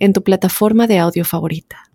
en tu plataforma de audio favorita.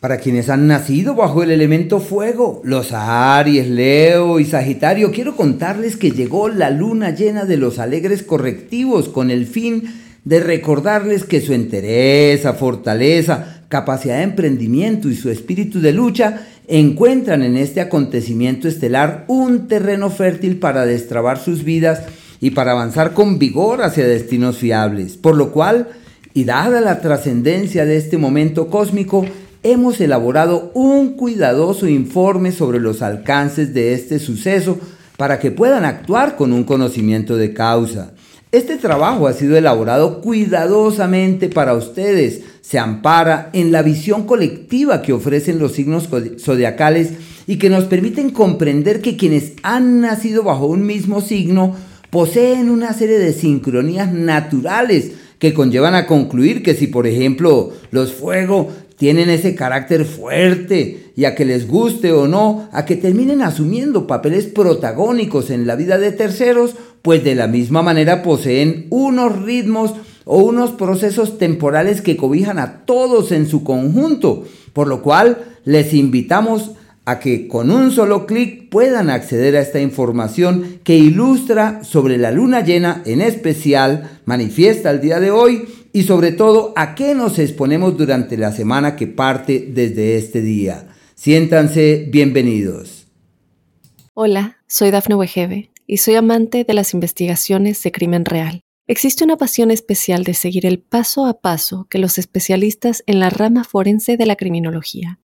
Para quienes han nacido bajo el elemento fuego, los Aries, Leo y Sagitario, quiero contarles que llegó la luna llena de los alegres correctivos con el fin de recordarles que su entereza, fortaleza, capacidad de emprendimiento y su espíritu de lucha encuentran en este acontecimiento estelar un terreno fértil para destrabar sus vidas y para avanzar con vigor hacia destinos fiables, por lo cual y dada la trascendencia de este momento cósmico, hemos elaborado un cuidadoso informe sobre los alcances de este suceso para que puedan actuar con un conocimiento de causa. Este trabajo ha sido elaborado cuidadosamente para ustedes. Se ampara en la visión colectiva que ofrecen los signos zodiacales y que nos permiten comprender que quienes han nacido bajo un mismo signo poseen una serie de sincronías naturales que conllevan a concluir que si por ejemplo los fuego tienen ese carácter fuerte y a que les guste o no, a que terminen asumiendo papeles protagónicos en la vida de terceros, pues de la misma manera poseen unos ritmos o unos procesos temporales que cobijan a todos en su conjunto, por lo cual les invitamos a que con un solo clic puedan acceder a esta información que ilustra sobre la luna llena en especial, manifiesta el día de hoy y sobre todo a qué nos exponemos durante la semana que parte desde este día. Siéntanse bienvenidos. Hola, soy Dafne Wegebe y soy amante de las investigaciones de crimen real. Existe una pasión especial de seguir el paso a paso que los especialistas en la rama forense de la criminología